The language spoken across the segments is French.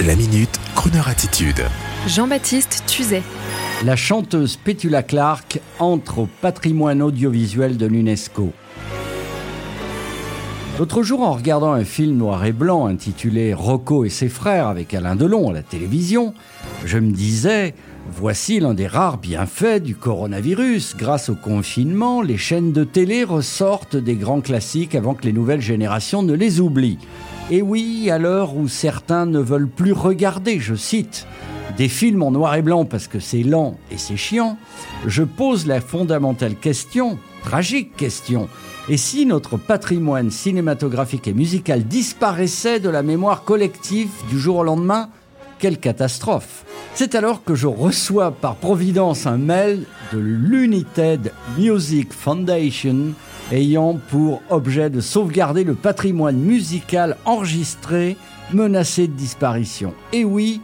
La minute, Kroneur attitude. Jean-Baptiste Tuzet. La chanteuse Petula Clark entre au patrimoine audiovisuel de l'UNESCO. L'autre jour, en regardant un film noir et blanc intitulé Rocco et ses frères avec Alain Delon à la télévision, je me disais, voici l'un des rares bienfaits du coronavirus. Grâce au confinement, les chaînes de télé ressortent des grands classiques avant que les nouvelles générations ne les oublient. Et oui, à l'heure où certains ne veulent plus regarder, je cite, des films en noir et blanc parce que c'est lent et c'est chiant, je pose la fondamentale question, tragique question, et si notre patrimoine cinématographique et musical disparaissait de la mémoire collective du jour au lendemain Quelle catastrophe. C'est alors que je reçois par providence un mail de l'United Music Foundation ayant pour objet de sauvegarder le patrimoine musical enregistré menacé de disparition. Et oui,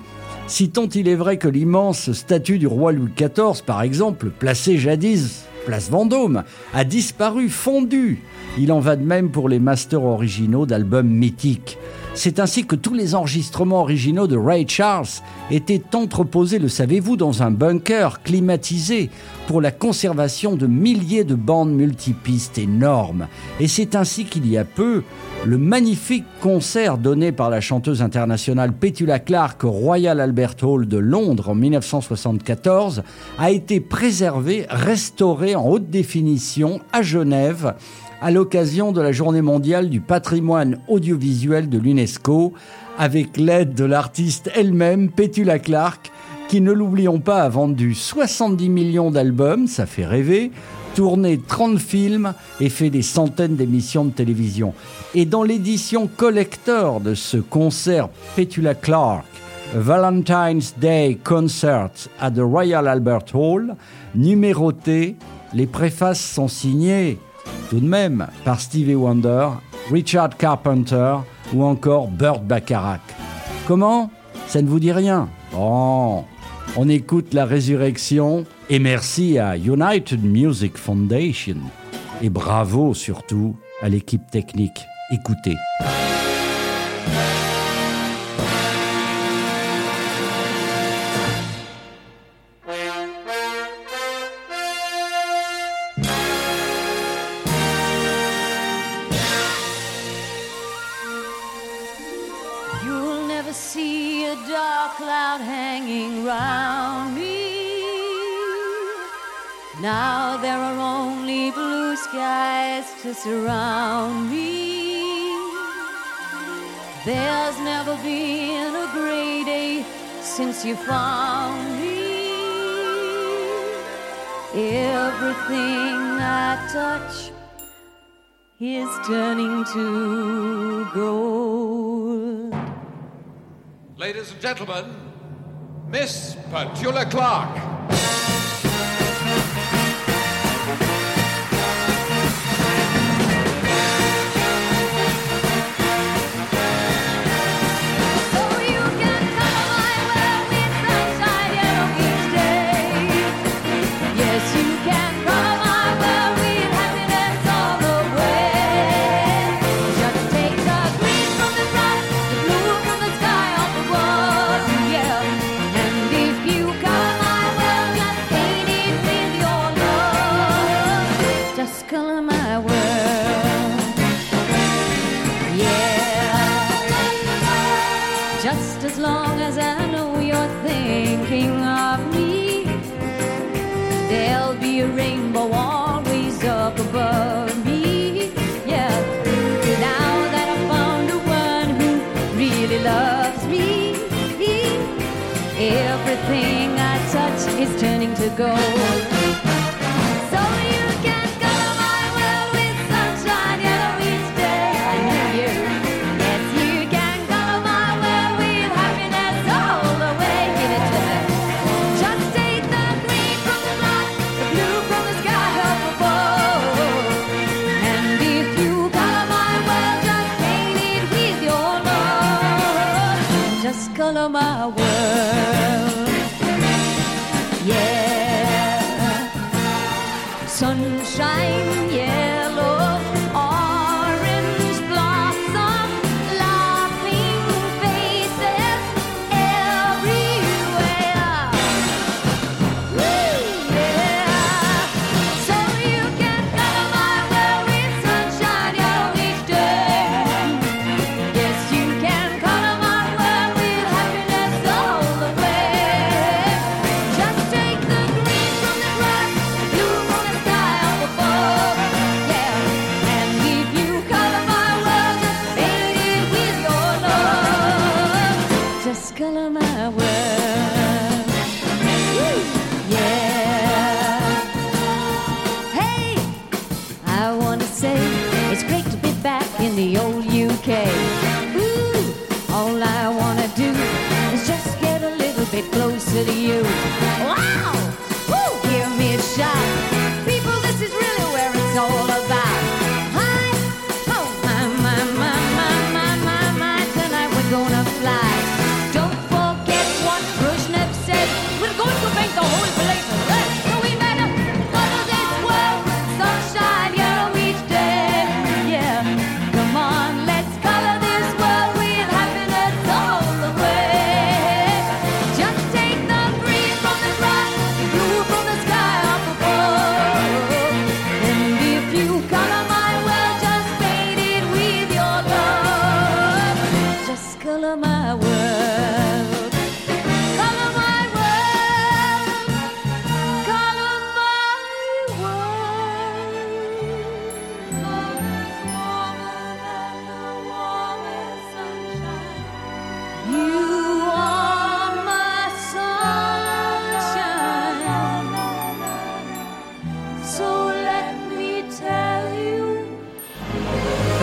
si tant il est vrai que l'immense statue du roi Louis XIV, par exemple, placée jadis place Vendôme, a disparu, fondu. Il en va de même pour les masters originaux d'albums mythiques. C'est ainsi que tous les enregistrements originaux de Ray Charles étaient entreposés, le savez-vous, dans un bunker climatisé pour la conservation de milliers de bandes multipistes énormes. Et c'est ainsi qu'il y a peu, le magnifique concert donné par la chanteuse internationale Petula Clark au Royal Albert Hall de Londres en 1974 a été préservé, restauré en haute définition à Genève à l'occasion de la Journée mondiale du patrimoine audiovisuel de l'UNESCO, avec l'aide de l'artiste elle-même, Petula Clark, qui, ne l'oublions pas, a vendu 70 millions d'albums, ça fait rêver, tourné 30 films et fait des centaines d'émissions de télévision. Et dans l'édition collector de ce concert Petula Clark, Valentine's Day Concert at the Royal Albert Hall, numéroté, les préfaces sont signées tout de même par Stevie Wonder, Richard Carpenter ou encore Burt Bacharach. Comment? Ça ne vous dit rien? On écoute la résurrection et merci à United Music Foundation et bravo surtout à l'équipe technique. Écoutez. Now there are only blue skies to surround me. There's never been a gray day since you found me. Everything I touch is turning to gold. Ladies and gentlemen, Miss Petula Clark. Just color my world. Sunshine, okay. Ooh, all I wanna do is just get a little bit closer to you.